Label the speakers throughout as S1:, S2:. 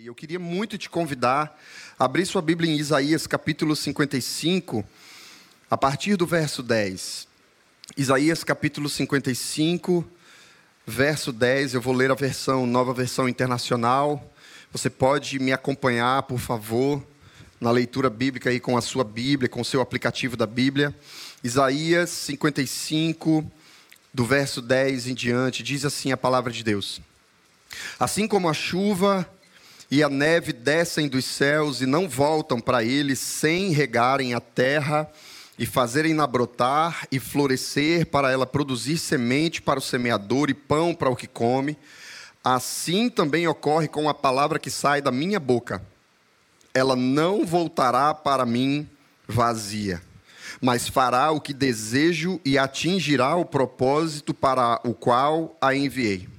S1: E eu queria muito te convidar a abrir sua Bíblia em Isaías capítulo 55, a partir do verso 10. Isaías capítulo 55, verso 10. Eu vou ler a versão, nova versão internacional. Você pode me acompanhar, por favor, na leitura bíblica aí com a sua Bíblia, com o seu aplicativo da Bíblia. Isaías 55, do verso 10 em diante, diz assim a palavra de Deus: Assim como a chuva e a neve descem dos céus e não voltam para ele sem regarem a terra e fazerem-na brotar e florescer para ela produzir semente para o semeador e pão para o que come, assim também ocorre com a palavra que sai da minha boca. Ela não voltará para mim vazia, mas fará o que desejo e atingirá o propósito para o qual a enviei.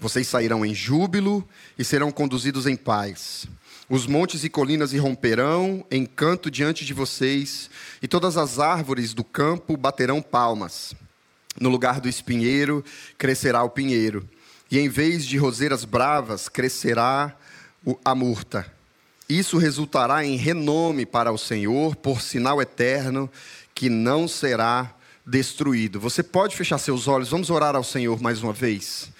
S1: Vocês sairão em júbilo e serão conduzidos em paz. Os montes e colinas irromperão em canto diante de vocês, e todas as árvores do campo baterão palmas. No lugar do espinheiro crescerá o pinheiro, e em vez de roseiras bravas crescerá a murta. Isso resultará em renome para o Senhor, por sinal eterno que não será destruído. Você pode fechar seus olhos, vamos orar ao Senhor mais uma vez.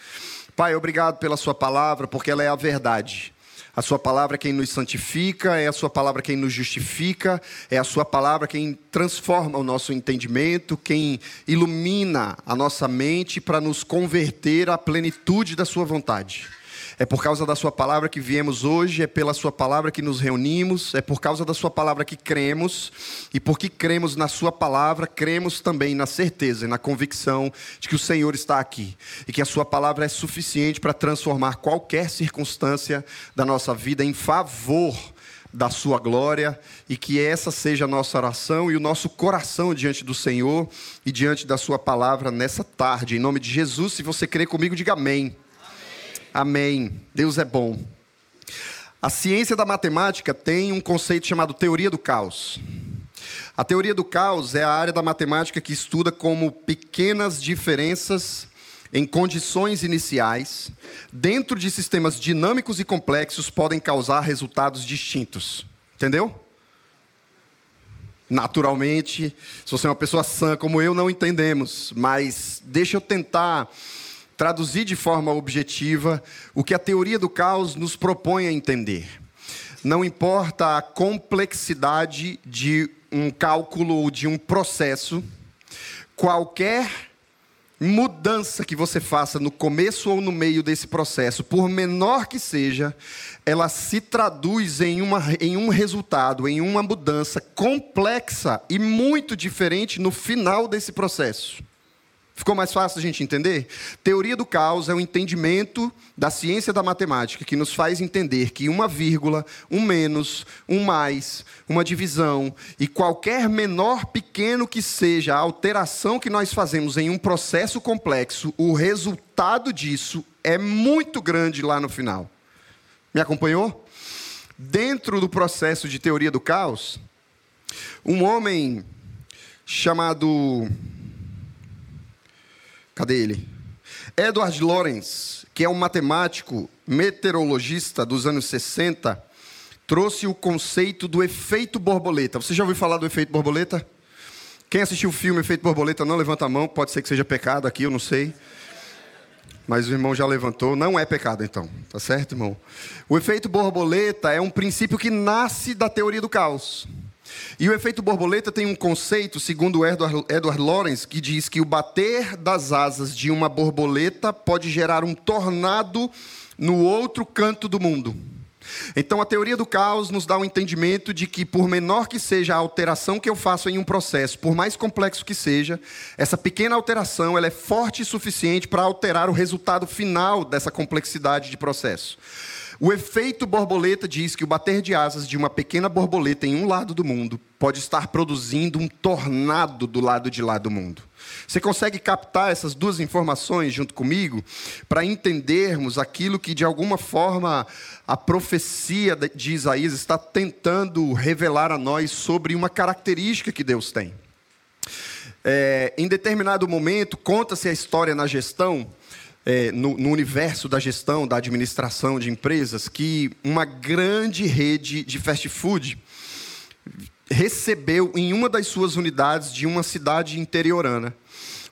S1: Pai, obrigado pela Sua palavra, porque ela é a verdade. A Sua palavra é quem nos santifica, é a Sua palavra quem nos justifica, é a Sua palavra quem transforma o nosso entendimento, quem ilumina a nossa mente para nos converter à plenitude da Sua vontade. É por causa da Sua palavra que viemos hoje, é pela Sua palavra que nos reunimos, é por causa da Sua palavra que cremos, e porque cremos na Sua palavra, cremos também na certeza e na convicção de que o Senhor está aqui e que a Sua palavra é suficiente para transformar qualquer circunstância da nossa vida em favor da sua glória e que essa seja a nossa oração e o nosso coração diante do Senhor e diante da sua palavra nessa tarde. Em nome de Jesus, se você crê comigo, diga amém. Amém. Deus é bom. A ciência da matemática tem um conceito chamado teoria do caos. A teoria do caos é a área da matemática que estuda como pequenas diferenças em condições iniciais, dentro de sistemas dinâmicos e complexos, podem causar resultados distintos. Entendeu? Naturalmente, se você é uma pessoa sã como eu, não entendemos, mas deixa eu tentar traduzir de forma objetiva o que a teoria do caos nos propõe a entender. Não importa a complexidade de um cálculo ou de um processo, qualquer mudança que você faça no começo ou no meio desse processo, por menor que seja, ela se traduz em, uma, em um resultado, em uma mudança complexa e muito diferente no final desse processo. Ficou mais fácil a gente entender? Teoria do caos é o entendimento da ciência da matemática que nos faz entender que uma vírgula, um menos, um mais, uma divisão e qualquer menor pequeno que seja a alteração que nós fazemos em um processo complexo, o resultado disso é muito grande lá no final. Me acompanhou? Dentro do processo de teoria do caos, um homem chamado Cadê ele? Edward Lorenz, que é um matemático meteorologista dos anos 60, trouxe o conceito do efeito borboleta. Você já ouviu falar do efeito borboleta? Quem assistiu o filme Efeito Borboleta não levanta a mão, pode ser que seja pecado aqui, eu não sei. Mas o irmão já levantou, não é pecado então, tá certo, irmão? O efeito borboleta é um princípio que nasce da teoria do caos. E o efeito borboleta tem um conceito, segundo Edward, Edward Lawrence, que diz que o bater das asas de uma borboleta pode gerar um tornado no outro canto do mundo. Então, a teoria do caos nos dá o um entendimento de que, por menor que seja a alteração que eu faço em um processo, por mais complexo que seja, essa pequena alteração ela é forte o suficiente para alterar o resultado final dessa complexidade de processo. O efeito borboleta diz que o bater de asas de uma pequena borboleta em um lado do mundo pode estar produzindo um tornado do lado de lá do mundo. Você consegue captar essas duas informações junto comigo para entendermos aquilo que, de alguma forma, a profecia de Isaías está tentando revelar a nós sobre uma característica que Deus tem. É, em determinado momento, conta-se a história na gestão é, no, no universo da gestão, da administração de empresas, que uma grande rede de fast food recebeu em uma das suas unidades de uma cidade interiorana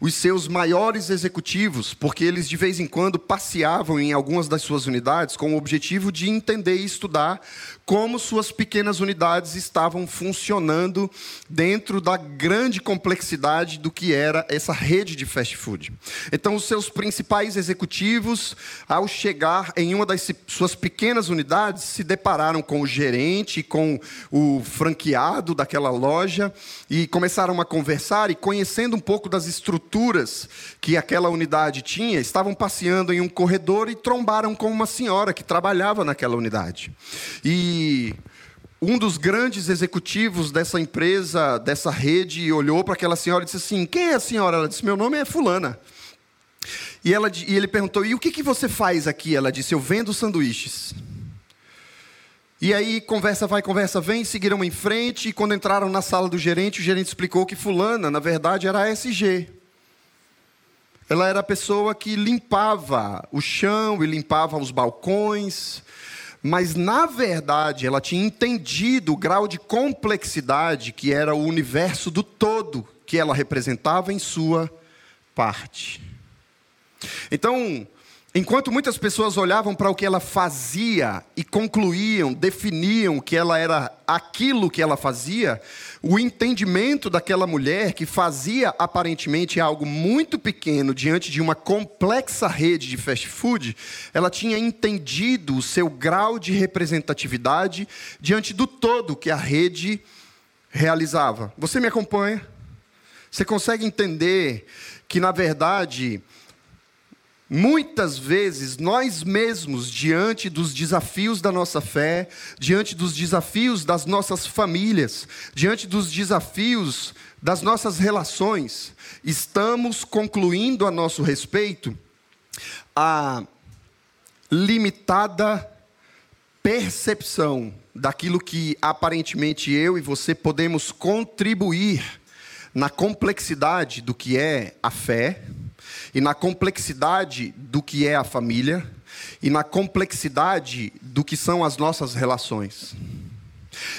S1: os seus maiores executivos, porque eles de vez em quando passeavam em algumas das suas unidades com o objetivo de entender e estudar como suas pequenas unidades estavam funcionando dentro da grande complexidade do que era essa rede de fast food. Então, os seus principais executivos, ao chegar em uma das suas pequenas unidades, se depararam com o gerente, com o franqueado daquela loja e começaram a conversar e conhecendo um pouco das estruturas que aquela unidade tinha, estavam passeando em um corredor e trombaram com uma senhora que trabalhava naquela unidade. E um dos grandes executivos dessa empresa, dessa rede, olhou para aquela senhora e disse assim: Quem é a senhora? Ela disse: Meu nome é Fulana. E, ela, e ele perguntou: E o que, que você faz aqui? Ela disse: Eu vendo sanduíches. E aí, conversa vai, conversa vem, seguiram em frente, e quando entraram na sala do gerente, o gerente explicou que Fulana, na verdade, era a SG. Ela era a pessoa que limpava o chão e limpava os balcões, mas na verdade ela tinha entendido o grau de complexidade que era o universo do todo que ela representava em sua parte. Então, Enquanto muitas pessoas olhavam para o que ela fazia e concluíam, definiam que ela era aquilo que ela fazia, o entendimento daquela mulher que fazia aparentemente algo muito pequeno diante de uma complexa rede de fast food, ela tinha entendido o seu grau de representatividade diante do todo que a rede realizava. Você me acompanha? Você consegue entender que, na verdade, Muitas vezes nós mesmos, diante dos desafios da nossa fé, diante dos desafios das nossas famílias, diante dos desafios das nossas relações, estamos concluindo a nosso respeito a limitada percepção daquilo que aparentemente eu e você podemos contribuir na complexidade do que é a fé e na complexidade do que é a família, e na complexidade do que são as nossas relações.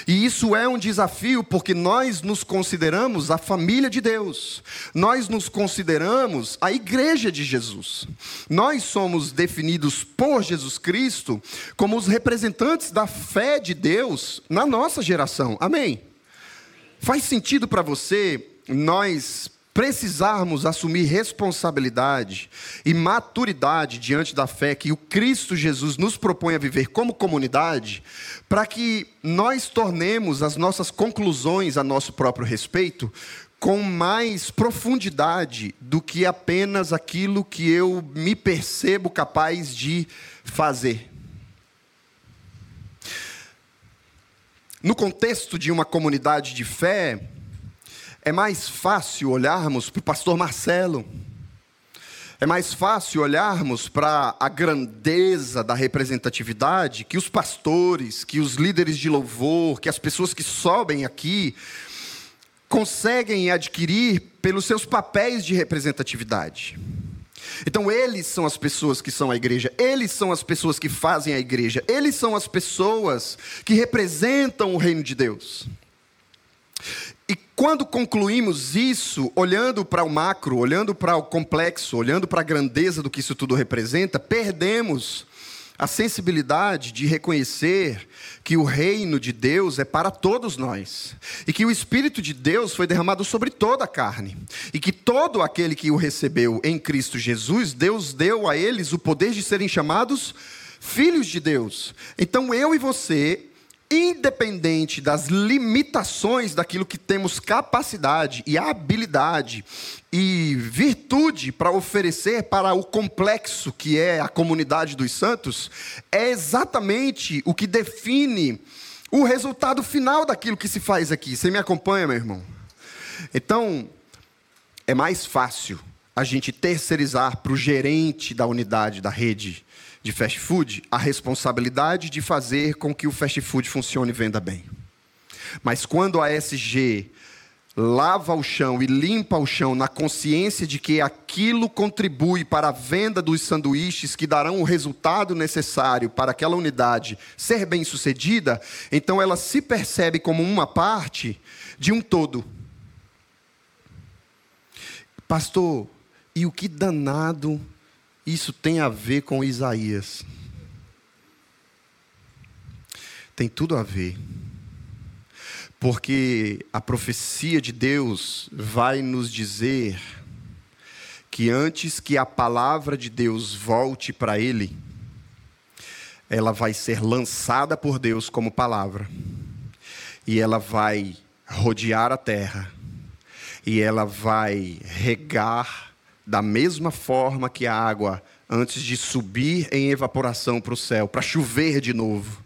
S1: E isso é um desafio porque nós nos consideramos a família de Deus, nós nos consideramos a igreja de Jesus. Nós somos definidos por Jesus Cristo como os representantes da fé de Deus na nossa geração. Amém? Faz sentido para você nós precisarmos assumir responsabilidade e maturidade diante da fé que o Cristo Jesus nos propõe a viver como comunidade, para que nós tornemos as nossas conclusões a nosso próprio respeito com mais profundidade do que apenas aquilo que eu me percebo capaz de fazer. No contexto de uma comunidade de fé, é mais fácil olharmos para o pastor Marcelo, é mais fácil olharmos para a grandeza da representatividade que os pastores, que os líderes de louvor, que as pessoas que sobem aqui conseguem adquirir pelos seus papéis de representatividade. Então, eles são as pessoas que são a igreja, eles são as pessoas que fazem a igreja, eles são as pessoas que representam o reino de Deus. Quando concluímos isso, olhando para o macro, olhando para o complexo, olhando para a grandeza do que isso tudo representa, perdemos a sensibilidade de reconhecer que o reino de Deus é para todos nós, e que o Espírito de Deus foi derramado sobre toda a carne, e que todo aquele que o recebeu em Cristo Jesus, Deus deu a eles o poder de serem chamados filhos de Deus. Então eu e você independente das limitações daquilo que temos capacidade e habilidade e virtude para oferecer para o complexo que é a comunidade dos santos, é exatamente o que define o resultado final daquilo que se faz aqui. Você me acompanha, meu irmão? Então, é mais fácil a gente terceirizar para o gerente da unidade da rede de fast food a responsabilidade de fazer com que o fast food funcione e venda bem. Mas quando a SG lava o chão e limpa o chão na consciência de que aquilo contribui para a venda dos sanduíches que darão o resultado necessário para aquela unidade ser bem sucedida, então ela se percebe como uma parte de um todo. Pastor, e o que danado isso tem a ver com Isaías? Tem tudo a ver. Porque a profecia de Deus vai nos dizer que antes que a palavra de Deus volte para ele, ela vai ser lançada por Deus como palavra. E ela vai rodear a terra. E ela vai regar da mesma forma que a água antes de subir em evaporação para o céu, para chover de novo.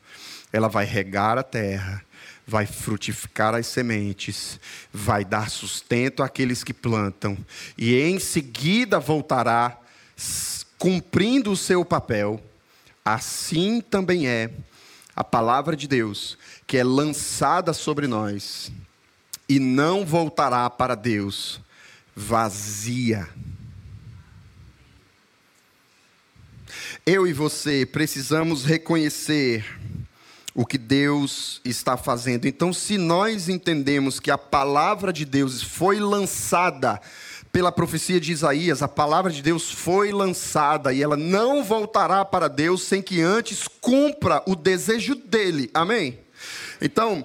S1: Ela vai regar a terra vai frutificar as sementes, vai dar sustento àqueles que plantam, e em seguida voltará cumprindo o seu papel. Assim também é a palavra de Deus, que é lançada sobre nós, e não voltará para Deus vazia. Eu e você precisamos reconhecer o que Deus está fazendo. Então, se nós entendemos que a palavra de Deus foi lançada pela profecia de Isaías, a palavra de Deus foi lançada e ela não voltará para Deus sem que antes cumpra o desejo dele. Amém? Então,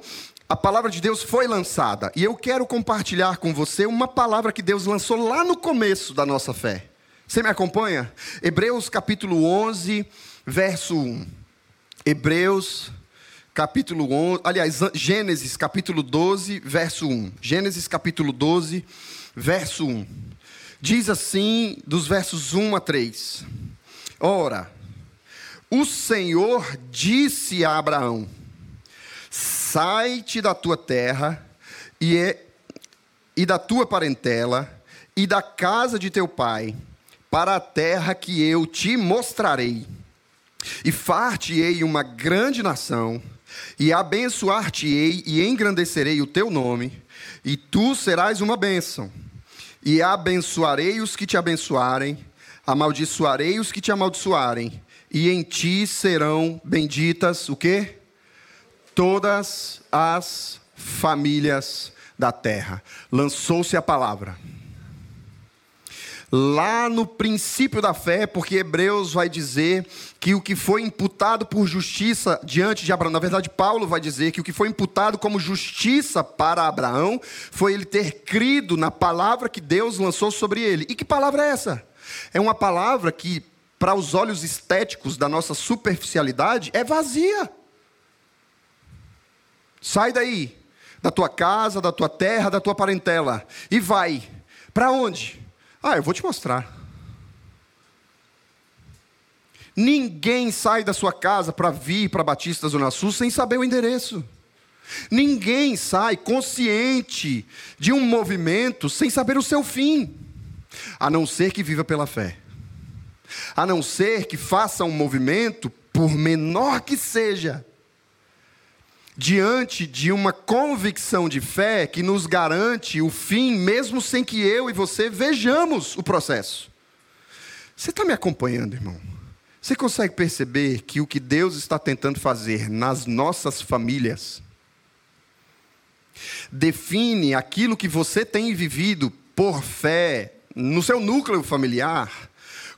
S1: a palavra de Deus foi lançada e eu quero compartilhar com você uma palavra que Deus lançou lá no começo da nossa fé. Você me acompanha? Hebreus capítulo 11, verso 1. Hebreus capítulo 11, aliás, Gênesis capítulo 12, verso 1. Gênesis capítulo 12, verso 1. Diz assim, dos versos 1 a 3. Ora, o Senhor disse a Abraão: Sai-te da tua terra e, é, e da tua parentela e da casa de teu pai, para a terra que eu te mostrarei. E far-te-ei uma grande nação e abençoar-te-ei e engrandecerei o teu nome, e tu serás uma bênção. E abençoarei os que te abençoarem, amaldiçoarei os que te amaldiçoarem, e em ti serão benditas o quê? Todas as famílias da terra. Lançou-se a palavra lá no princípio da fé, porque Hebreus vai dizer que o que foi imputado por justiça diante de Abraão, na verdade, Paulo vai dizer que o que foi imputado como justiça para Abraão foi ele ter crido na palavra que Deus lançou sobre ele. E que palavra é essa? É uma palavra que, para os olhos estéticos da nossa superficialidade, é vazia. Sai daí, da tua casa, da tua terra, da tua parentela, e vai. Para onde? Ah, eu vou te mostrar. Ninguém sai da sua casa para vir para Batista Zona Sul sem saber o endereço. Ninguém sai consciente de um movimento sem saber o seu fim, a não ser que viva pela fé. A não ser que faça um movimento, por menor que seja, diante de uma convicção de fé que nos garante o fim, mesmo sem que eu e você vejamos o processo. Você está me acompanhando, irmão? Você consegue perceber que o que Deus está tentando fazer nas nossas famílias define aquilo que você tem vivido por fé no seu núcleo familiar?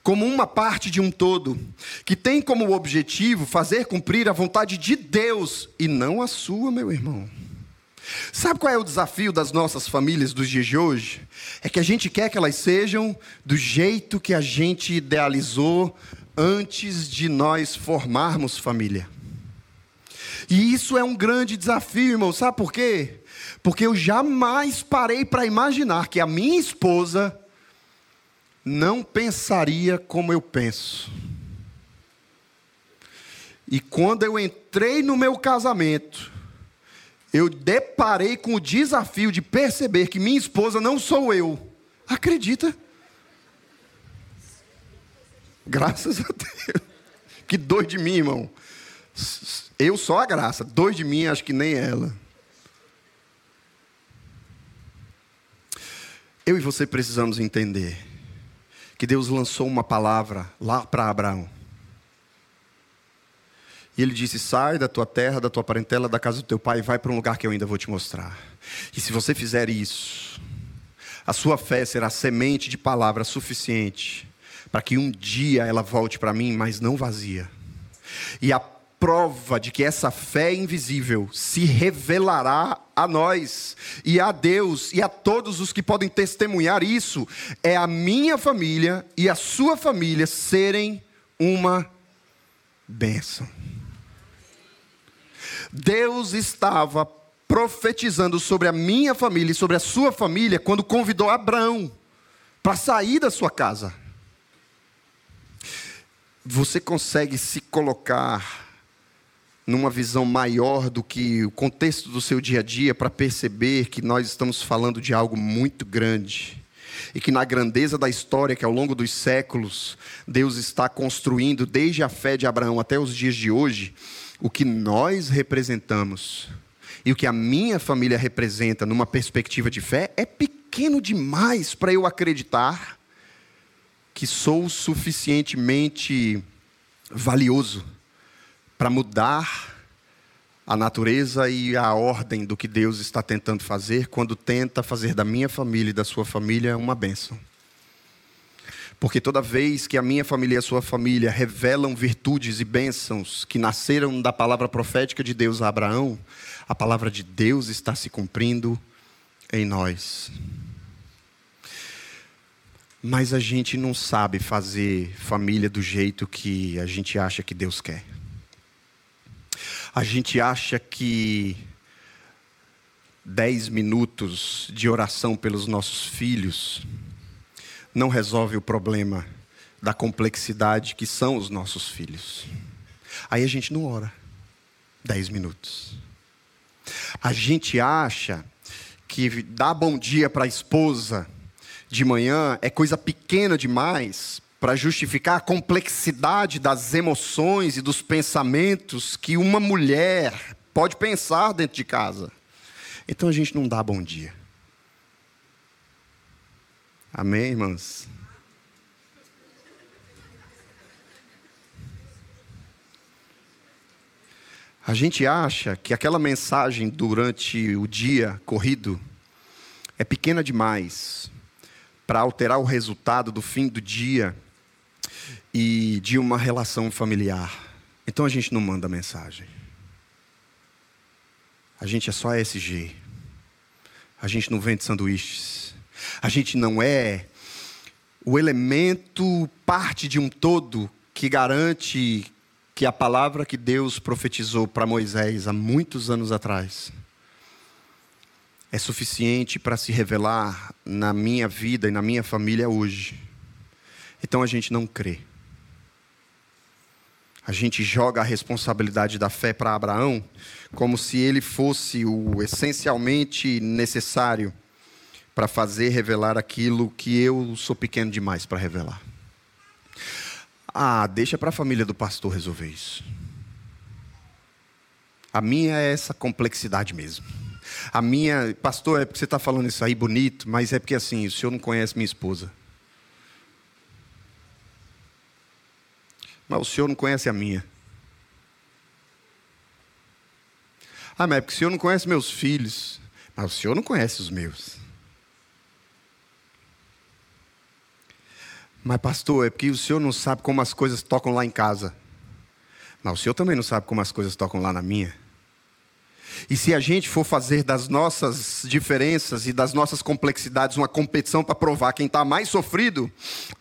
S1: Como uma parte de um todo, que tem como objetivo fazer cumprir a vontade de Deus e não a sua, meu irmão. Sabe qual é o desafio das nossas famílias dos dias de hoje? É que a gente quer que elas sejam do jeito que a gente idealizou antes de nós formarmos família. E isso é um grande desafio, irmão. Sabe por quê? Porque eu jamais parei para imaginar que a minha esposa não pensaria como eu penso. E quando eu entrei no meu casamento, eu deparei com o desafio de perceber que minha esposa não sou eu. Acredita? Graças a Deus. Que dois de mim, irmão. Eu só a graça, dois de mim, acho que nem ela. Eu e você precisamos entender que Deus lançou uma palavra lá para Abraão. E ele disse: Sai da tua terra, da tua parentela, da casa do teu pai e vai para um lugar que eu ainda vou te mostrar. E se você fizer isso, a sua fé será semente de palavra suficiente para que um dia ela volte para mim, mas não vazia. E a prova de que essa fé invisível se revelará a nós e a Deus e a todos os que podem testemunhar isso é a minha família e a sua família serem uma bênção. Deus estava profetizando sobre a minha família e sobre a sua família quando convidou Abraão para sair da sua casa. Você consegue se colocar numa visão maior do que o contexto do seu dia a dia para perceber que nós estamos falando de algo muito grande. E que na grandeza da história que ao longo dos séculos Deus está construindo desde a fé de Abraão até os dias de hoje, o que nós representamos e o que a minha família representa numa perspectiva de fé é pequeno demais para eu acreditar que sou suficientemente valioso para mudar a natureza e a ordem do que Deus está tentando fazer quando tenta fazer da minha família e da sua família uma bênção. Porque toda vez que a minha família e a sua família revelam virtudes e bênçãos que nasceram da palavra profética de Deus a Abraão, a palavra de Deus está se cumprindo em nós. Mas a gente não sabe fazer família do jeito que a gente acha que Deus quer. A gente acha que dez minutos de oração pelos nossos filhos não resolve o problema da complexidade que são os nossos filhos. Aí a gente não ora. Dez minutos. A gente acha que dar bom dia para a esposa de manhã é coisa pequena demais para justificar a complexidade das emoções e dos pensamentos que uma mulher pode pensar dentro de casa. Então a gente não dá bom dia. Amém, irmãs? A gente acha que aquela mensagem durante o dia corrido é pequena demais para alterar o resultado do fim do dia e de uma relação familiar. Então a gente não manda mensagem. A gente é só SG. A gente não vende sanduíches. A gente não é o elemento, parte de um todo, que garante que a palavra que Deus profetizou para Moisés há muitos anos atrás é suficiente para se revelar na minha vida e na minha família hoje. Então a gente não crê. A gente joga a responsabilidade da fé para Abraão como se ele fosse o essencialmente necessário para fazer revelar aquilo que eu sou pequeno demais para revelar. Ah, deixa para a família do pastor resolver isso. A minha é essa complexidade mesmo. A minha, pastor, é porque você está falando isso aí bonito, mas é porque assim, o senhor não conhece minha esposa. Mas o senhor não conhece a minha. Ah, mas é porque o senhor não conhece meus filhos. Mas o senhor não conhece os meus. Mas, pastor, é porque o senhor não sabe como as coisas tocam lá em casa. Mas o senhor também não sabe como as coisas tocam lá na minha. E se a gente for fazer das nossas diferenças e das nossas complexidades uma competição para provar quem está mais sofrido,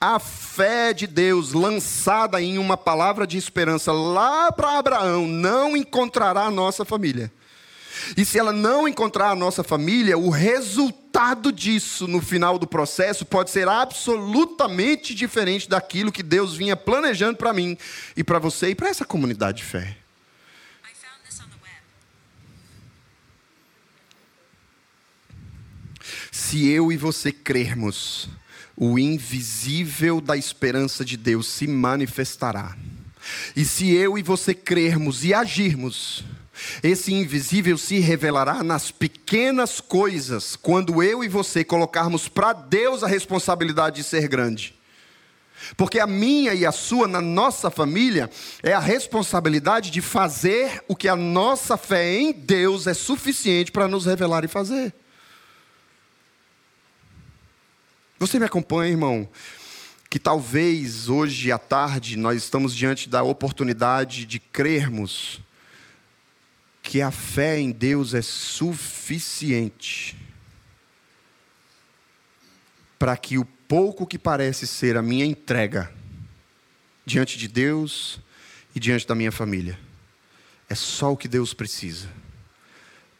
S1: a fé de Deus lançada em uma palavra de esperança lá para Abraão não encontrará a nossa família. E se ela não encontrar a nossa família, o resultado disso no final do processo pode ser absolutamente diferente daquilo que Deus vinha planejando para mim e para você e para essa comunidade de fé. Se eu e você crermos, o invisível da esperança de Deus se manifestará. E se eu e você crermos e agirmos, Esse invisível se revelará nas pequenas coisas, quando eu e você colocarmos para Deus a responsabilidade de ser grande. Porque a minha e a sua, na nossa família, é a responsabilidade de fazer o que a nossa fé em Deus é suficiente para nos revelar e fazer. Você me acompanha, irmão? Que talvez hoje à tarde nós estamos diante da oportunidade de crermos que a fé em Deus é suficiente para que o pouco que parece ser a minha entrega diante de Deus e diante da minha família é só o que Deus precisa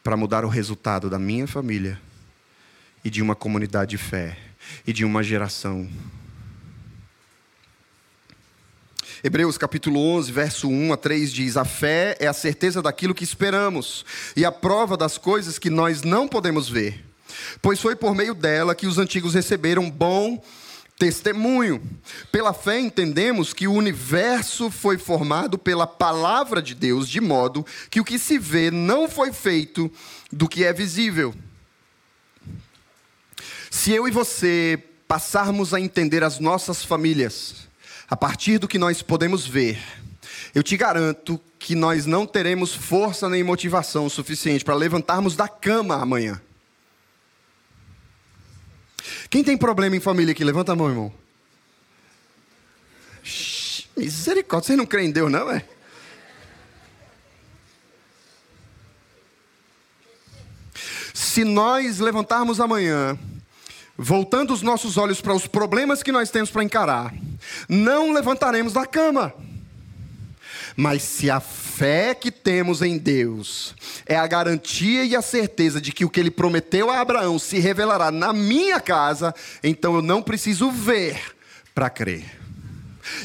S1: para mudar o resultado da minha família e de uma comunidade de fé e de uma geração. Hebreus capítulo 11, verso 1 a 3 diz: A fé é a certeza daquilo que esperamos e a prova das coisas que nós não podemos ver. Pois foi por meio dela que os antigos receberam bom testemunho. Pela fé entendemos que o universo foi formado pela palavra de Deus, de modo que o que se vê não foi feito do que é visível. Se eu e você passarmos a entender as nossas famílias a partir do que nós podemos ver, eu te garanto que nós não teremos força nem motivação suficiente para levantarmos da cama amanhã. Quem tem problema em família aqui? Levanta a mão, irmão. Misericórdia, vocês não creem em Deus, não, é? Se nós levantarmos amanhã, voltando os nossos olhos para os problemas que nós temos para encarar, não levantaremos da cama. Mas se a fé que temos em Deus é a garantia e a certeza de que o que ele prometeu a Abraão se revelará na minha casa, então eu não preciso ver para crer.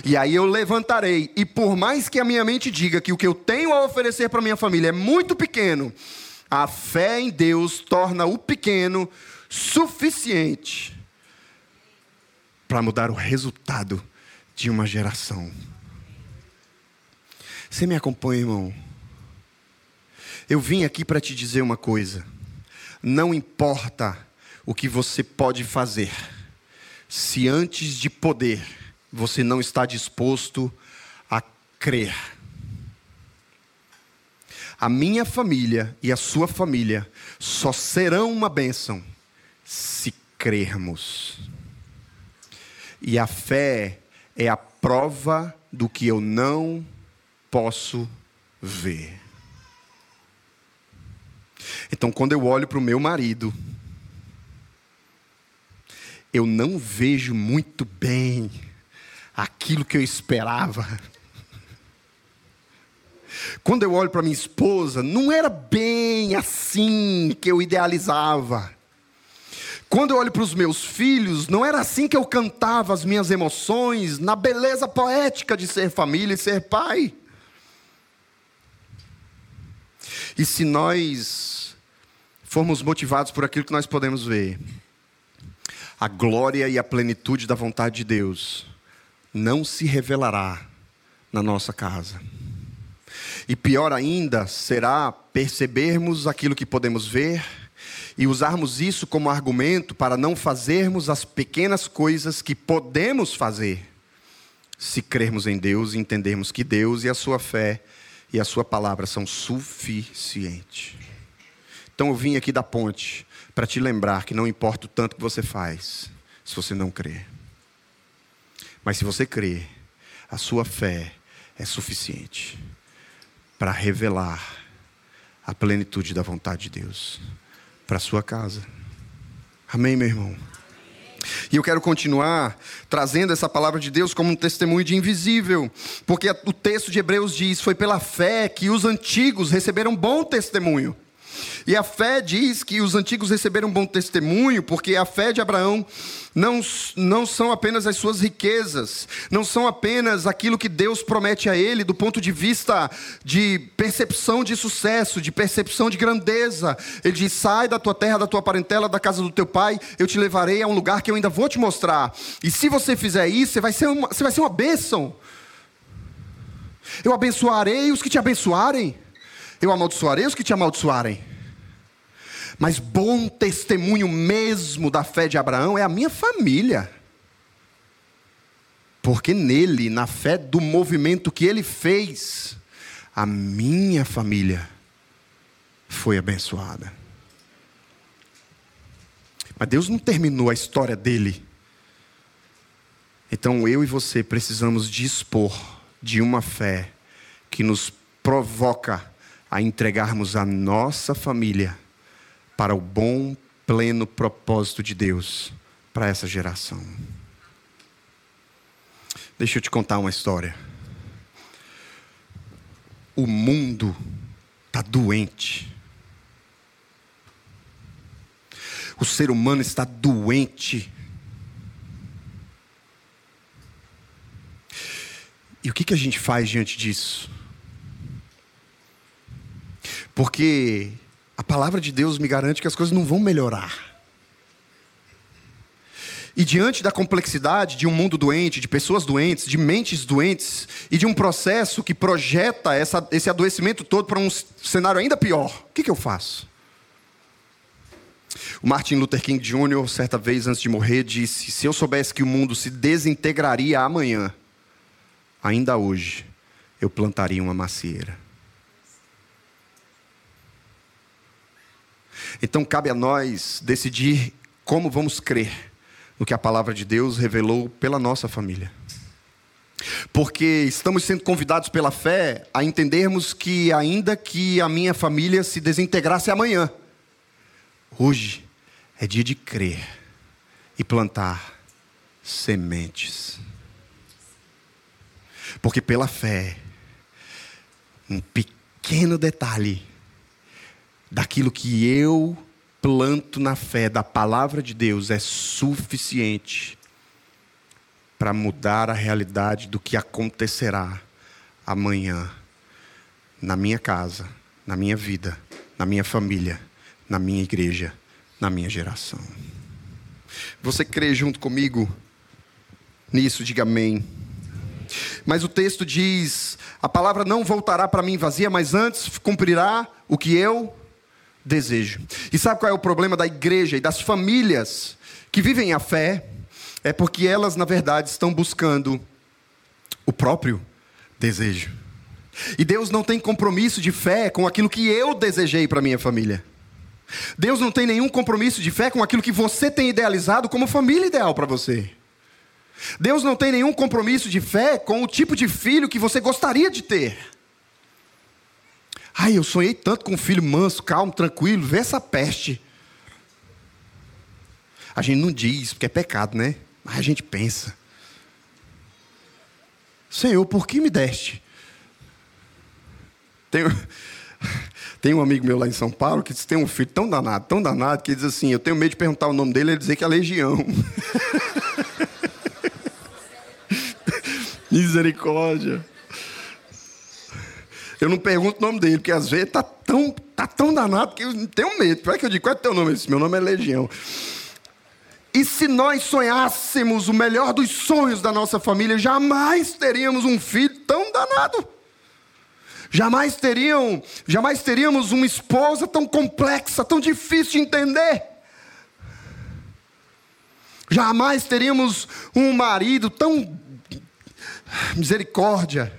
S1: E aí eu levantarei, e por mais que a minha mente diga que o que eu tenho a oferecer para minha família é muito pequeno, a fé em Deus torna o pequeno suficiente para mudar o resultado de uma geração. Você me acompanha, irmão? Eu vim aqui para te dizer uma coisa. Não importa o que você pode fazer, se antes de poder você não está disposto a crer. A minha família e a sua família só serão uma bênção se crermos. E a fé é a prova do que eu não posso ver. Então, quando eu olho para o meu marido, eu não vejo muito bem aquilo que eu esperava. Quando eu olho para minha esposa, não era bem assim que eu idealizava. Quando eu olho para os meus filhos, não era assim que eu cantava as minhas emoções, na beleza poética de ser família e ser pai. E se nós formos motivados por aquilo que nós podemos ver, a glória e a plenitude da vontade de Deus não se revelará na nossa casa. E pior ainda será percebermos aquilo que podemos ver e usarmos isso como argumento para não fazermos as pequenas coisas que podemos fazer, se crermos em Deus e entendermos que Deus e a sua fé e a sua palavra são suficientes. Então eu vim aqui da ponte para te lembrar que não importa o tanto que você faz, se você não crer. Mas se você crer, a sua fé é suficiente para revelar a plenitude da vontade de Deus para sua casa. Amém, meu irmão? E eu quero continuar trazendo essa palavra de Deus como um testemunho de invisível, porque o texto de Hebreus diz: Foi pela fé que os antigos receberam bom testemunho. E a fé diz que os antigos receberam bom testemunho, porque a fé de Abraão não, não são apenas as suas riquezas, não são apenas aquilo que Deus promete a ele do ponto de vista de percepção de sucesso, de percepção de grandeza. Ele diz: sai da tua terra, da tua parentela, da casa do teu pai, eu te levarei a um lugar que eu ainda vou te mostrar. E se você fizer isso, você vai ser uma, você vai ser uma bênção. Eu abençoarei os que te abençoarem. eu amaldiçoarei os que te amaldiçoarem. Mas bom testemunho mesmo da fé de Abraão é a minha família. Porque nele, na fé do movimento que ele fez, a minha família foi abençoada. Mas Deus não terminou a história dele. Então eu e você precisamos dispor de uma fé que nos provoca a entregarmos a nossa família para o bom, pleno propósito de Deus para essa geração. Deixa eu te contar uma história. O mundo está doente. O ser humano está doente. E o que, que a gente faz diante disso? Porque a palavra de Deus me garante que as coisas não vão melhorar. E diante da complexidade de um mundo doente, de pessoas doentes, de mentes doentes, e de um processo que projeta essa, esse adoecimento todo para um cenário ainda pior, o que, que eu faço? O Martin Luther King Jr., certa vez antes de morrer, disse: Se eu soubesse que o mundo se desintegraria amanhã, ainda hoje, eu plantaria uma macieira. Então cabe a nós decidir como vamos crer no que a palavra de Deus revelou pela nossa família. Porque estamos sendo convidados pela fé a entendermos que, ainda que a minha família se desintegrasse amanhã, hoje é dia de crer e plantar sementes. Porque pela fé, um pequeno detalhe daquilo que eu planto na fé da palavra de Deus é suficiente para mudar a realidade do que acontecerá amanhã na minha casa, na minha vida, na minha família, na minha igreja, na minha geração. Você crê junto comigo nisso? Diga amém. Mas o texto diz: a palavra não voltará para mim vazia, mas antes cumprirá o que eu desejo. E sabe qual é o problema da igreja e das famílias que vivem a fé? É porque elas, na verdade, estão buscando o próprio desejo. E Deus não tem compromisso de fé com aquilo que eu desejei para minha família. Deus não tem nenhum compromisso de fé com aquilo que você tem idealizado como família ideal para você. Deus não tem nenhum compromisso de fé com o tipo de filho que você gostaria de ter. Ai, eu sonhei tanto com um filho manso, calmo, tranquilo, vê essa peste. A gente não diz, porque é pecado, né? Mas a gente pensa. Senhor, por que me deste? Tem, tem um amigo meu lá em São Paulo que tem um filho tão danado, tão danado, que diz assim: Eu tenho medo de perguntar o nome dele e dizer que é Legião. Misericórdia. Eu não pergunto o nome dele, porque às vezes tá tão, tá tão danado que eu tenho medo. Como é que eu digo? Qual é teu nome? Meu nome é Legião. E se nós sonhássemos o melhor dos sonhos da nossa família, jamais teríamos um filho tão danado. Jamais teriam, jamais teríamos uma esposa tão complexa, tão difícil de entender. Jamais teríamos um marido tão misericórdia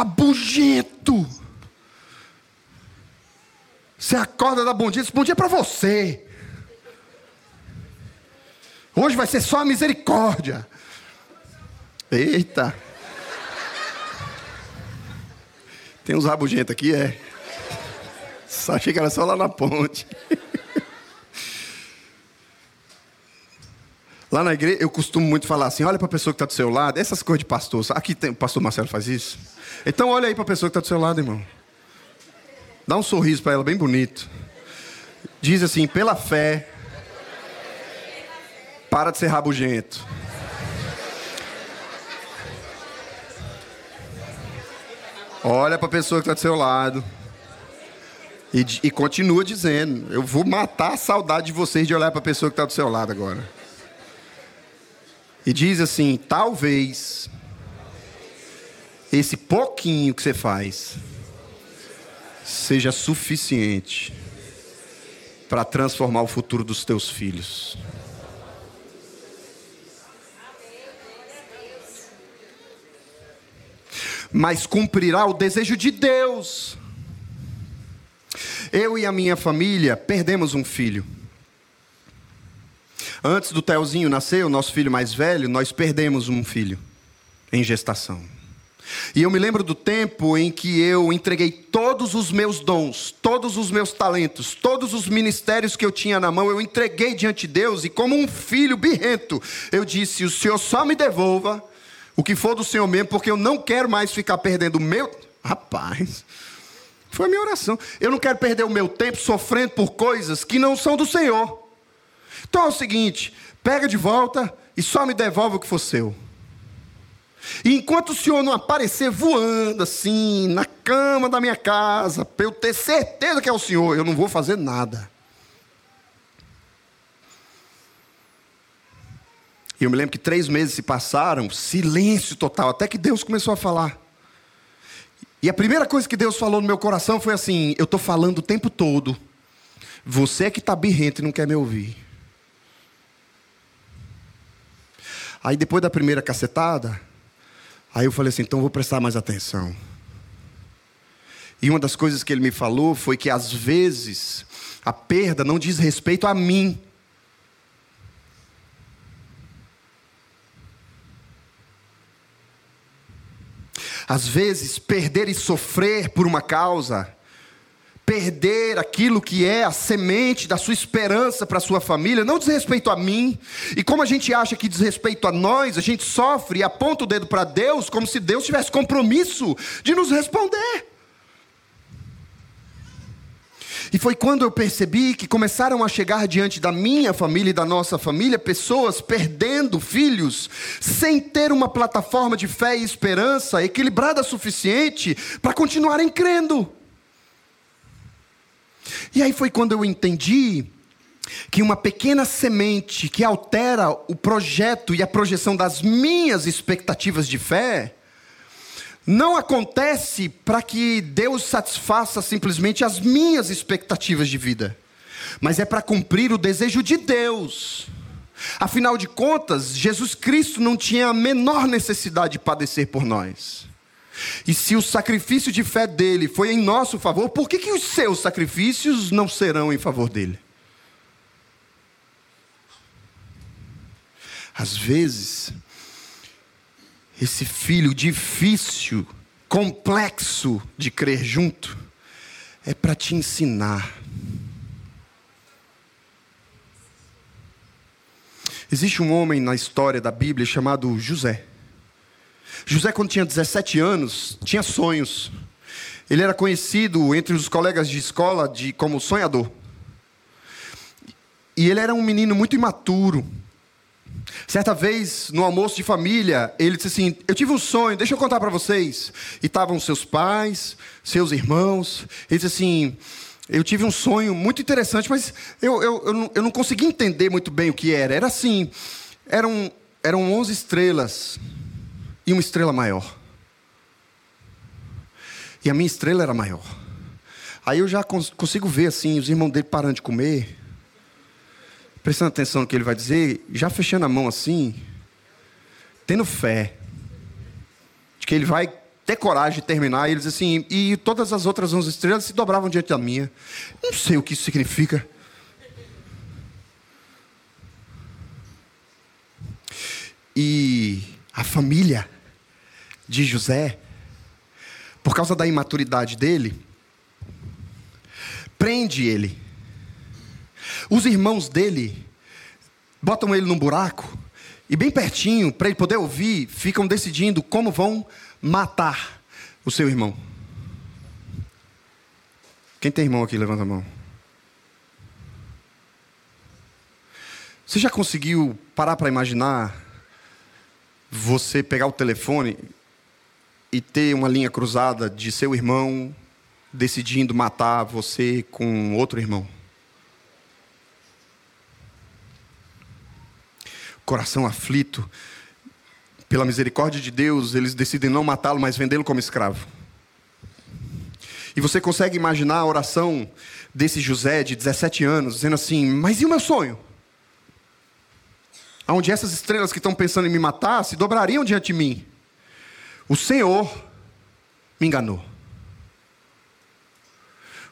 S1: rabugento. Você acorda da bom dia, bom dia para você. Hoje vai ser só a misericórdia. Eita. Tem uns rabugentos aqui, é. Só achei que era só lá na ponte. Lá na igreja, eu costumo muito falar assim: olha para a pessoa que está do seu lado, essas coisas de pastor. Aqui tem, o pastor Marcelo faz isso. Então, olha aí para a pessoa que está do seu lado, irmão. Dá um sorriso para ela, bem bonito. Diz assim: pela fé, para de ser rabugento. Olha para a pessoa que está do seu lado. E, e continua dizendo: Eu vou matar a saudade de vocês de olhar para a pessoa que está do seu lado agora. E diz assim: talvez esse pouquinho que você faz seja suficiente para transformar o futuro dos teus filhos. Mas cumprirá o desejo de Deus. Eu e a minha família perdemos um filho. Antes do Telzinho nascer, o nosso filho mais velho, nós perdemos um filho em gestação. E eu me lembro do tempo em que eu entreguei todos os meus dons, todos os meus talentos, todos os ministérios que eu tinha na mão, eu entreguei diante de Deus e, como um filho birrento, eu disse: O Senhor só me devolva o que for do Senhor mesmo, porque eu não quero mais ficar perdendo o meu. Rapaz, foi a minha oração. Eu não quero perder o meu tempo sofrendo por coisas que não são do Senhor. Então é o seguinte: pega de volta e só me devolve o que for seu. E enquanto o senhor não aparecer voando assim, na cama da minha casa, para eu ter certeza que é o senhor, eu não vou fazer nada. E eu me lembro que três meses se passaram, silêncio total, até que Deus começou a falar. E a primeira coisa que Deus falou no meu coração foi assim: eu estou falando o tempo todo, você é que está birrento e não quer me ouvir. Aí depois da primeira cacetada, Aí eu falei assim: então vou prestar mais atenção. E uma das coisas que ele me falou foi que às vezes a perda não diz respeito a mim. Às vezes, perder e sofrer por uma causa perder aquilo que é a semente da sua esperança para a sua família, não diz respeito a mim. E como a gente acha que diz respeito a nós, a gente sofre e aponta o dedo para Deus como se Deus tivesse compromisso de nos responder. E foi quando eu percebi que começaram a chegar diante da minha família e da nossa família pessoas perdendo filhos, sem ter uma plataforma de fé e esperança equilibrada suficiente para continuarem crendo. E aí foi quando eu entendi que uma pequena semente que altera o projeto e a projeção das minhas expectativas de fé, não acontece para que Deus satisfaça simplesmente as minhas expectativas de vida, mas é para cumprir o desejo de Deus. Afinal de contas, Jesus Cristo não tinha a menor necessidade de padecer por nós. E se o sacrifício de fé dele foi em nosso favor, por que, que os seus sacrifícios não serão em favor dele? Às vezes, esse filho difícil, complexo de crer junto, é para te ensinar. Existe um homem na história da Bíblia chamado José. José, quando tinha 17 anos, tinha sonhos. Ele era conhecido entre os colegas de escola de, como sonhador. E ele era um menino muito imaturo. Certa vez, no almoço de família, ele disse assim: Eu tive um sonho, deixa eu contar para vocês. E estavam seus pais, seus irmãos. Ele disse assim: Eu tive um sonho muito interessante, mas eu, eu, eu, não, eu não consegui entender muito bem o que era. Era assim: eram, eram 11 estrelas e uma estrela maior. E a minha estrela era maior. Aí eu já consigo ver assim, os irmãos dele parando de comer, prestando atenção no que ele vai dizer, já fechando a mão assim, tendo fé de que ele vai ter coragem de terminar. E ele diz assim: e todas as outras onze estrelas se dobravam diante da minha. Não sei o que isso significa. E a família de José, por causa da imaturidade dele, prende ele. Os irmãos dele botam ele num buraco e bem pertinho, para ele poder ouvir, ficam decidindo como vão matar o seu irmão. Quem tem irmão aqui, levanta a mão. Você já conseguiu parar para imaginar você pegar o telefone e ter uma linha cruzada de seu irmão decidindo matar você com outro irmão. Coração aflito, pela misericórdia de Deus, eles decidem não matá-lo, mas vendê-lo como escravo. E você consegue imaginar a oração desse José de 17 anos, dizendo assim: Mas e o meu sonho? Onde essas estrelas que estão pensando em me matar se dobrariam diante de mim. O Senhor me enganou.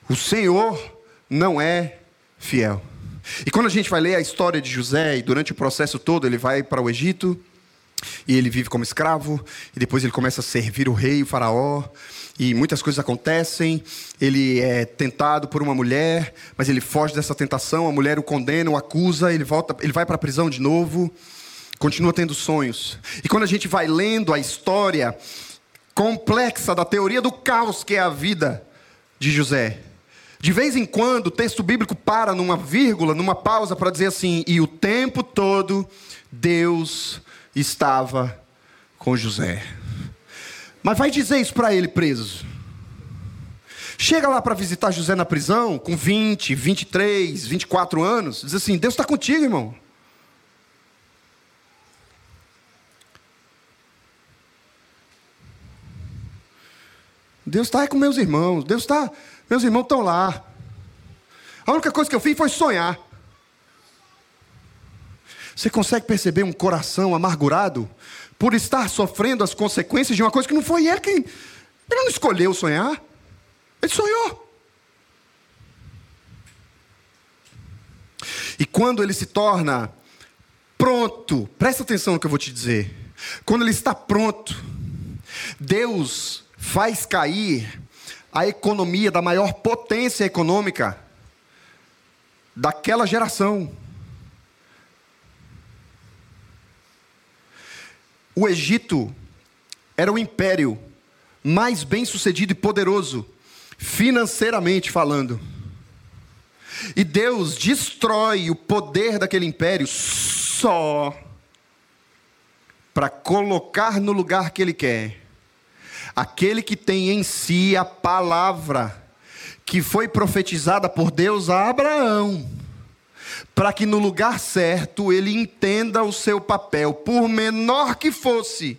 S1: O Senhor não é fiel. E quando a gente vai ler a história de José, e durante o processo todo ele vai para o Egito, e ele vive como escravo, e depois ele começa a servir o rei, o faraó, e muitas coisas acontecem. Ele é tentado por uma mulher, mas ele foge dessa tentação, a mulher o condena, o acusa, ele volta, ele vai para a prisão de novo, continua tendo sonhos. E quando a gente vai lendo a história complexa da teoria do caos que é a vida de José, de vez em quando o texto bíblico para numa vírgula, numa pausa para dizer assim: "E o tempo todo Deus estava com José. Mas vai dizer isso para ele preso. Chega lá para visitar José na prisão, com 20, 23, 24 anos, diz assim: Deus está contigo, irmão. Deus está com meus irmãos, Deus está, meus irmãos estão lá. A única coisa que eu fiz foi sonhar. Você consegue perceber um coração amargurado por estar sofrendo as consequências de uma coisa que não foi ele quem. Ele não escolheu sonhar. Ele sonhou. E quando ele se torna pronto, presta atenção no que eu vou te dizer. Quando ele está pronto, Deus faz cair a economia da maior potência econômica daquela geração. O Egito era o império mais bem sucedido e poderoso, financeiramente falando. E Deus destrói o poder daquele império só para colocar no lugar que Ele quer aquele que tem em si a palavra que foi profetizada por Deus a Abraão para que no lugar certo ele entenda o seu papel, por menor que fosse,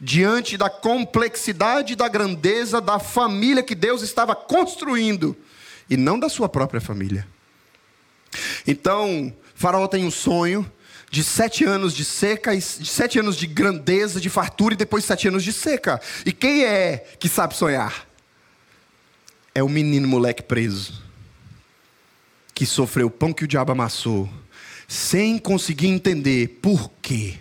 S1: diante da complexidade e da grandeza da família que Deus estava construindo, e não da sua própria família. Então, Faraó tem um sonho de sete anos de seca, de sete anos de grandeza, de fartura, e depois sete anos de seca. E quem é que sabe sonhar? É o menino moleque preso que sofreu o pão que o diabo amassou, sem conseguir entender por quê.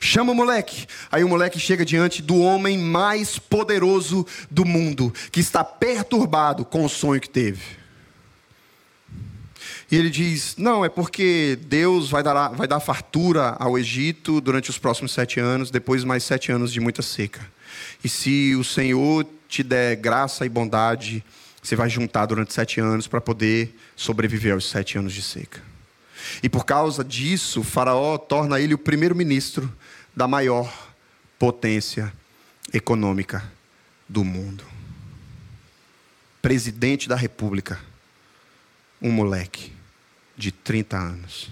S1: Chama o moleque. Aí o moleque chega diante do homem mais poderoso do mundo, que está perturbado com o sonho que teve. E ele diz: Não, é porque Deus vai dar, vai dar fartura ao Egito durante os próximos sete anos, depois mais sete anos de muita seca. E se o Senhor te der graça e bondade, você vai juntar durante sete anos para poder sobreviver aos sete anos de seca. E por causa disso, Faraó torna ele o primeiro-ministro da maior potência econômica do mundo. Presidente da República, um moleque de 30 anos.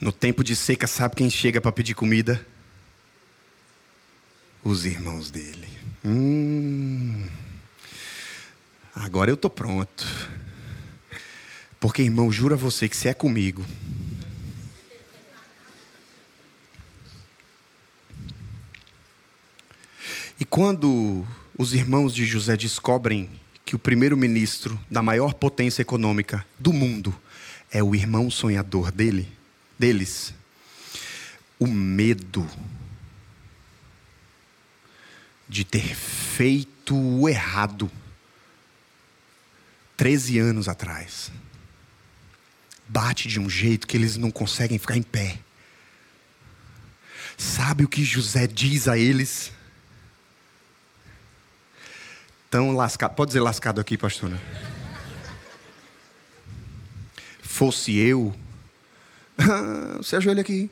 S1: No tempo de seca, sabe quem chega para pedir comida? Os irmãos dele. Hum, agora eu estou pronto. Porque, irmão, jura você que se é comigo. E quando os irmãos de José descobrem que o primeiro-ministro da maior potência econômica do mundo é o irmão sonhador dele, deles, o medo de ter feito o errado 13 anos atrás. Bate de um jeito que eles não conseguem ficar em pé. Sabe o que José diz a eles? Tão lascado. Pode dizer lascado aqui, pastora? Fosse eu. Você ajoelha aqui.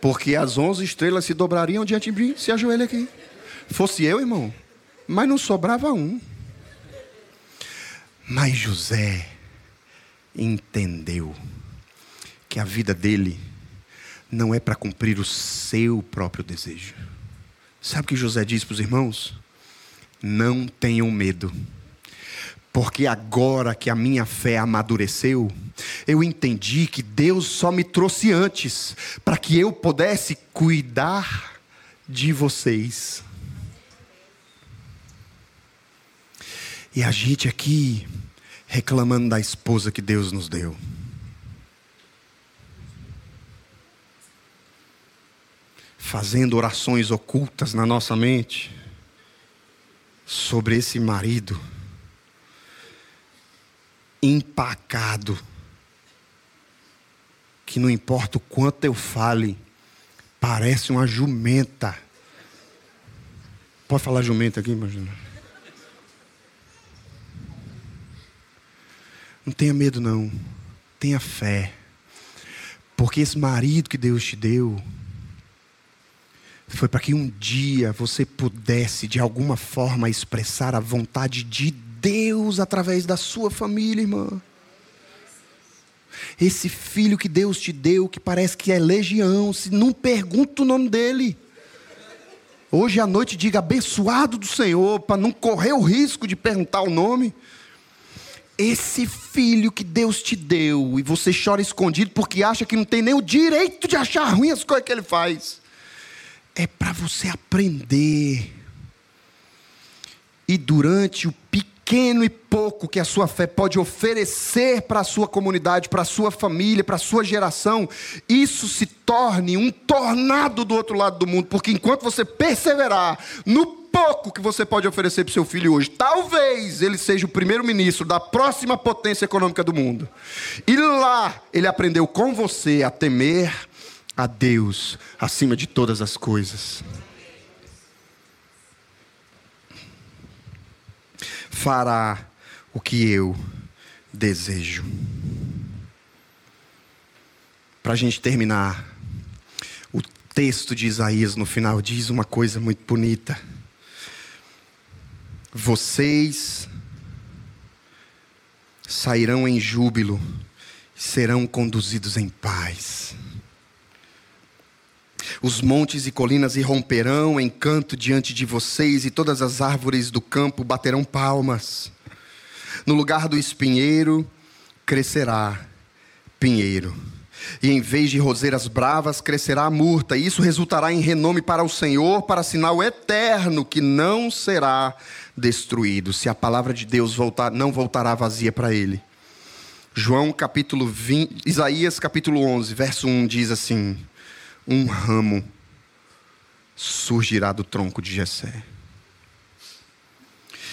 S1: Porque as onze estrelas se dobrariam diante de mim, se ajoelha aqui. Fosse eu, irmão, mas não sobrava um. Mas José entendeu que a vida dele não é para cumprir o seu próprio desejo. Sabe o que José diz para os irmãos? Não tenham medo, porque agora que a minha fé amadureceu, eu entendi que Deus só me trouxe antes para que eu pudesse cuidar de vocês. E a gente aqui reclamando da esposa que Deus nos deu. Fazendo orações ocultas na nossa mente sobre esse marido empacado, que não importa o quanto eu fale, parece uma jumenta. Pode falar jumenta aqui, imagina? Não tenha medo, não. Tenha fé. Porque esse marido que Deus te deu foi para que um dia você pudesse, de alguma forma, expressar a vontade de Deus através da sua família, irmã. Esse filho que Deus te deu, que parece que é legião, se não pergunta o nome dele. Hoje à noite diga abençoado do Senhor, para não correr o risco de perguntar o nome esse filho que Deus te deu e você chora escondido porque acha que não tem nem o direito de achar ruim as coisas que ele faz, é para você aprender. E durante o pequeno e pouco que a sua fé pode oferecer para a sua comunidade, para a sua família, para a sua geração, isso se torne um tornado do outro lado do mundo, porque enquanto você perseverar no pouco que você pode oferecer para o seu filho hoje. Talvez ele seja o primeiro-ministro da próxima potência econômica do mundo. E lá ele aprendeu com você a temer a Deus acima de todas as coisas. Fará o que eu desejo. Para a gente terminar, o texto de Isaías no final diz uma coisa muito bonita vocês sairão em júbilo, serão conduzidos em paz. Os montes e colinas irromperão em canto diante de vocês, e todas as árvores do campo baterão palmas. No lugar do espinheiro crescerá pinheiro e em vez de roseiras bravas, crescerá a murta, e isso resultará em renome para o Senhor, para sinal eterno que não será destruído, se a palavra de Deus voltar, não voltará vazia para ele. João capítulo 20, Isaías capítulo 11, verso 1 diz assim: Um ramo surgirá do tronco de Jessé.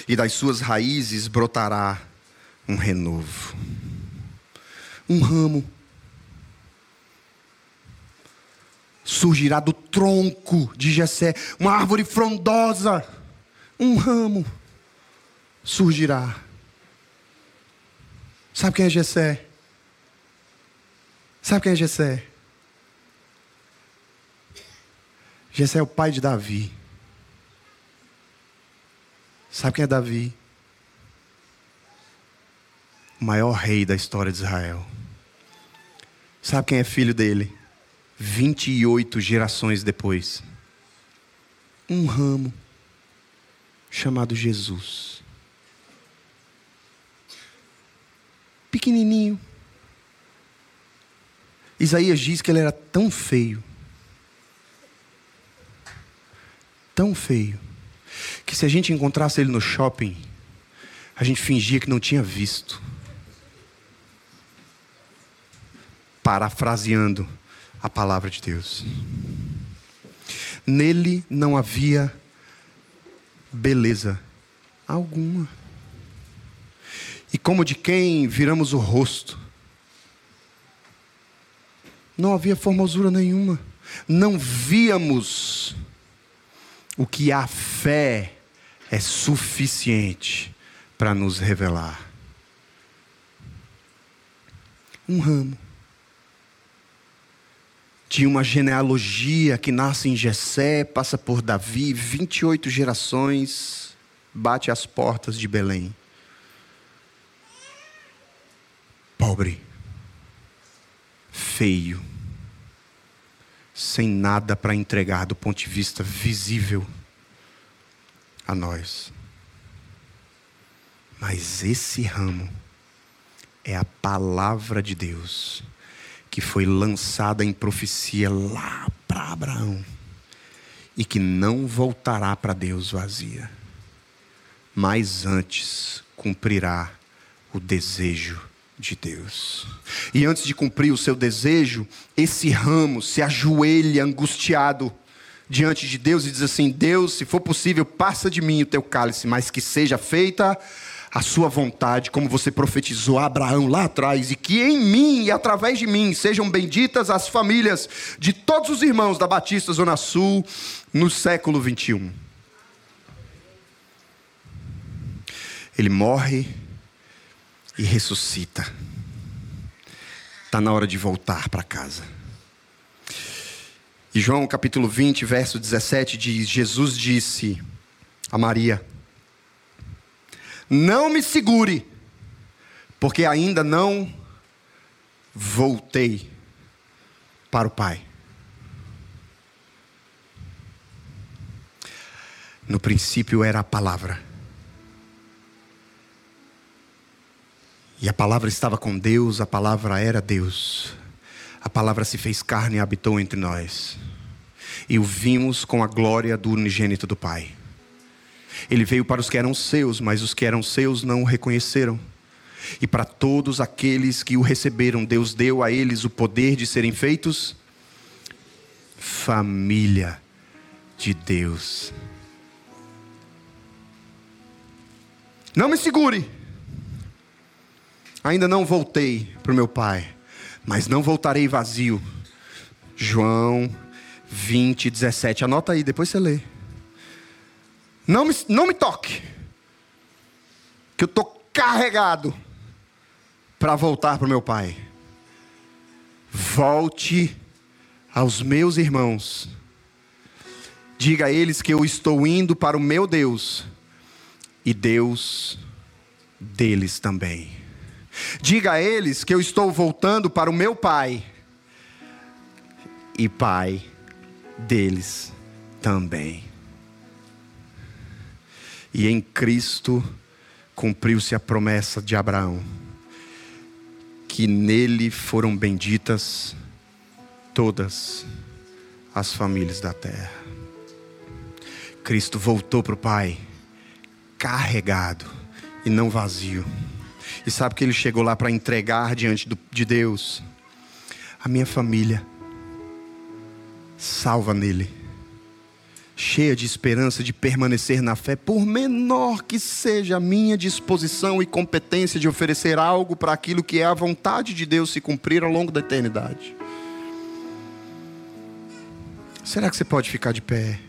S1: E das suas raízes brotará um renovo. Um ramo surgirá do tronco de Jessé uma árvore frondosa, um ramo surgirá. Sabe quem é Jessé? Sabe quem é Jessé? Jessé é o pai de Davi. Sabe quem é Davi? O maior rei da história de Israel. Sabe quem é filho dele? 28 gerações depois, um ramo chamado Jesus. Pequenininho. Isaías diz que ele era tão feio, tão feio, que se a gente encontrasse ele no shopping, a gente fingia que não tinha visto. Parafraseando, a palavra de Deus. Nele não havia beleza alguma. E como de quem viramos o rosto, não havia formosura nenhuma. Não víamos o que a fé é suficiente para nos revelar. Um ramo de uma genealogia que nasce em Jessé, passa por Davi, 28 gerações, bate às portas de Belém. Pobre, feio, sem nada para entregar do ponto de vista visível a nós. Mas esse ramo é a palavra de Deus que foi lançada em profecia lá para Abraão e que não voltará para Deus vazia, mas antes cumprirá o desejo de Deus. E antes de cumprir o seu desejo, esse ramo se ajoelha angustiado diante de Deus e diz assim: Deus, se for possível, passa de mim o teu cálice, mas que seja feita a sua vontade, como você profetizou a Abraão lá atrás, e que em mim e através de mim sejam benditas as famílias de todos os irmãos da Batista Zona Sul no século 21. Ele morre e ressuscita. Está na hora de voltar para casa. E João capítulo 20, verso 17 diz: Jesus disse a Maria: não me segure, porque ainda não voltei para o Pai. No princípio era a palavra. E a palavra estava com Deus, a palavra era Deus. A palavra se fez carne e habitou entre nós. E o vimos com a glória do unigênito do Pai. Ele veio para os que eram seus, mas os que eram seus não o reconheceram. E para todos aqueles que o receberam, Deus deu a eles o poder de serem feitos família de Deus. Não me segure. Ainda não voltei para o meu pai, mas não voltarei vazio. João 20, 17. Anota aí, depois você lê. Não me, não me toque. Que eu estou carregado para voltar para o meu pai. Volte aos meus irmãos. Diga a eles que eu estou indo para o meu Deus e Deus deles também. Diga a eles que eu estou voltando para o meu Pai e Pai deles também. E em Cristo cumpriu-se a promessa de Abraão, que nele foram benditas todas as famílias da terra. Cristo voltou para o Pai, carregado e não vazio. E sabe que ele chegou lá para entregar diante de Deus a minha família, salva nele cheia de esperança de permanecer na fé, por menor que seja a minha disposição e competência de oferecer algo para aquilo que é a vontade de Deus se cumprir ao longo da eternidade. Será que você pode ficar de pé?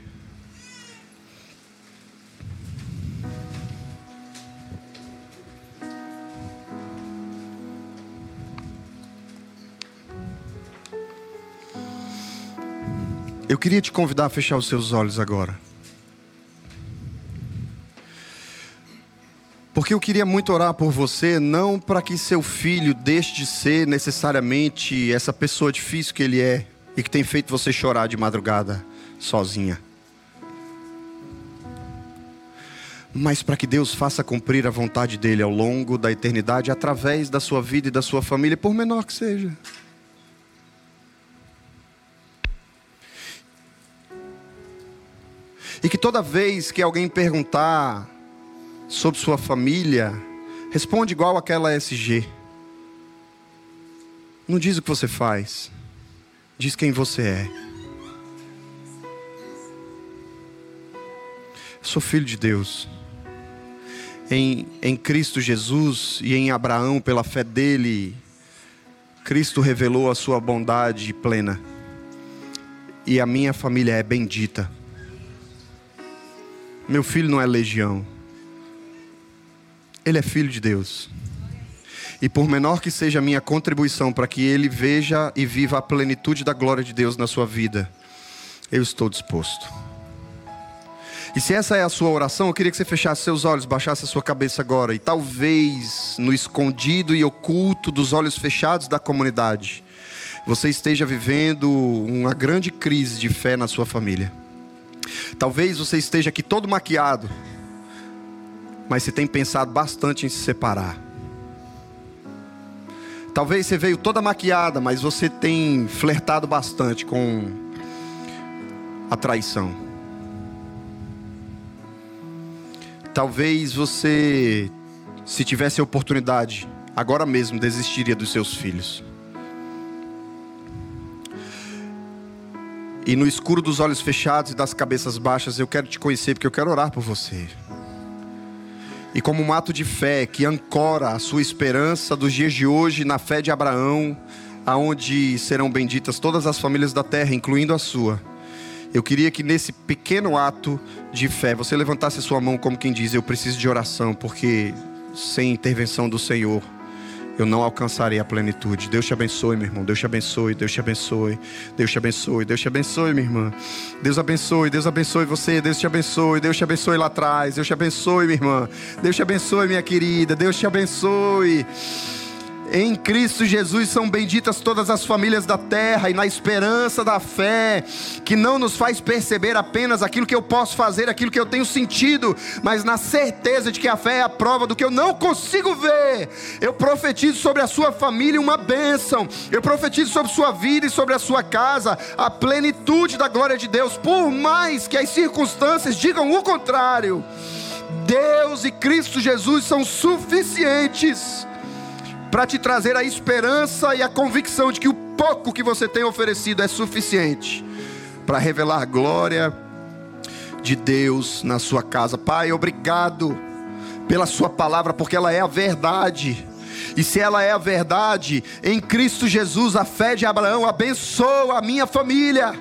S1: Eu queria te convidar a fechar os seus olhos agora. Porque eu queria muito orar por você, não para que seu filho deixe de ser necessariamente essa pessoa difícil que ele é e que tem feito você chorar de madrugada sozinha. Mas para que Deus faça cumprir a vontade dele ao longo da eternidade através da sua vida e da sua família, por menor que seja. E que toda vez que alguém perguntar sobre sua família, responde igual aquela SG. Não diz o que você faz, diz quem você é. sou filho de Deus. Em, em Cristo Jesus e em Abraão, pela fé dele, Cristo revelou a sua bondade plena. E a minha família é bendita. Meu filho não é legião. Ele é filho de Deus. E por menor que seja a minha contribuição para que ele veja e viva a plenitude da glória de Deus na sua vida, eu estou disposto. E se essa é a sua oração, eu queria que você fechasse seus olhos, baixasse a sua cabeça agora e talvez no escondido e oculto dos olhos fechados da comunidade, você esteja vivendo uma grande crise de fé na sua família. Talvez você esteja aqui todo maquiado, mas você tem pensado bastante em se separar. Talvez você veio toda maquiada, mas você tem flertado bastante com a traição. Talvez você, se tivesse a oportunidade, agora mesmo desistiria dos seus filhos. E no escuro dos olhos fechados e das cabeças baixas, eu quero te conhecer porque eu quero orar por você. E como um ato de fé que ancora a sua esperança dos dias de hoje na fé de Abraão, aonde serão benditas todas as famílias da terra, incluindo a sua. Eu queria que nesse pequeno ato de fé você levantasse sua mão como quem diz: Eu preciso de oração, porque sem intervenção do Senhor eu não alcançarei a plenitude. Deus te abençoe, meu irmão. Deus te abençoe, Deus te abençoe. Deus te abençoe, Deus te abençoe, minha irmã. Deus abençoe, Deus abençoe você. Deus te abençoe, Deus te abençoe lá atrás. Deus te abençoe, minha irmã. Deus te abençoe, minha querida. Deus te abençoe. Em Cristo Jesus são benditas todas as famílias da terra e na esperança da fé, que não nos faz perceber apenas aquilo que eu posso fazer, aquilo que eu tenho sentido, mas na certeza de que a fé é a prova do que eu não consigo ver. Eu profetizo sobre a sua família uma bênção, eu profetizo sobre sua vida e sobre a sua casa a plenitude da glória de Deus, por mais que as circunstâncias digam o contrário. Deus e Cristo Jesus são suficientes para te trazer a esperança e a convicção de que o pouco que você tem oferecido é suficiente para revelar a glória de Deus na sua casa. Pai, obrigado pela Sua palavra, porque ela é a verdade. E se ela é a verdade, em Cristo Jesus, a fé de Abraão abençoa a minha família.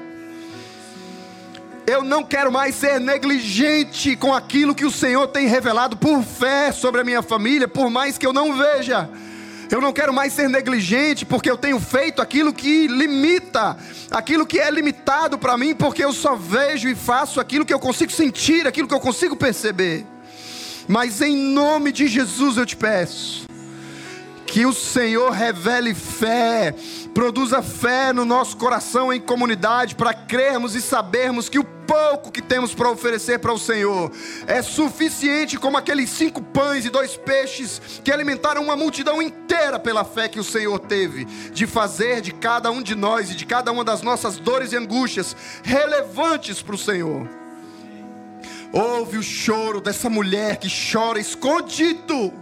S1: Eu não quero mais ser negligente com aquilo que o Senhor tem revelado por fé sobre a minha família, por mais que eu não veja. Eu não quero mais ser negligente porque eu tenho feito aquilo que limita, aquilo que é limitado para mim, porque eu só vejo e faço aquilo que eu consigo sentir, aquilo que eu consigo perceber. Mas em nome de Jesus eu te peço, que o Senhor revele fé, produza fé no nosso coração em comunidade, para crermos e sabermos que o pouco que temos para oferecer para o Senhor é suficiente como aqueles cinco pães e dois peixes que alimentaram uma multidão inteira pela fé que o Senhor teve de fazer de cada um de nós e de cada uma das nossas dores e angústias relevantes para o Senhor. Ouve o choro dessa mulher que chora escondido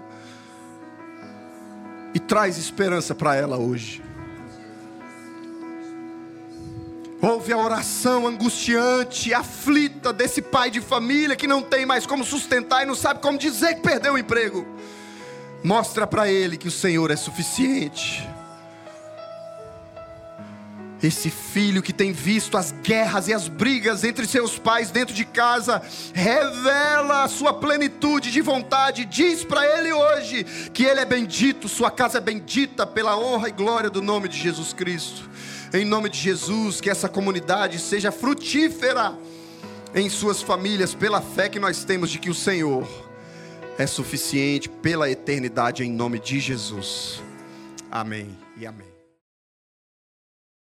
S1: e traz esperança para ela hoje. Ouve a oração angustiante, aflita desse pai de família que não tem mais como sustentar e não sabe como dizer que perdeu o emprego. Mostra para ele que o Senhor é suficiente. Esse filho que tem visto as guerras e as brigas entre seus pais dentro de casa, revela a sua plenitude de vontade, diz para ele hoje que ele é bendito, sua casa é bendita pela honra e glória do nome de Jesus Cristo. Em nome de Jesus, que essa comunidade seja frutífera em suas famílias, pela fé que nós temos de que o Senhor é suficiente pela eternidade, em nome de Jesus. Amém e amém.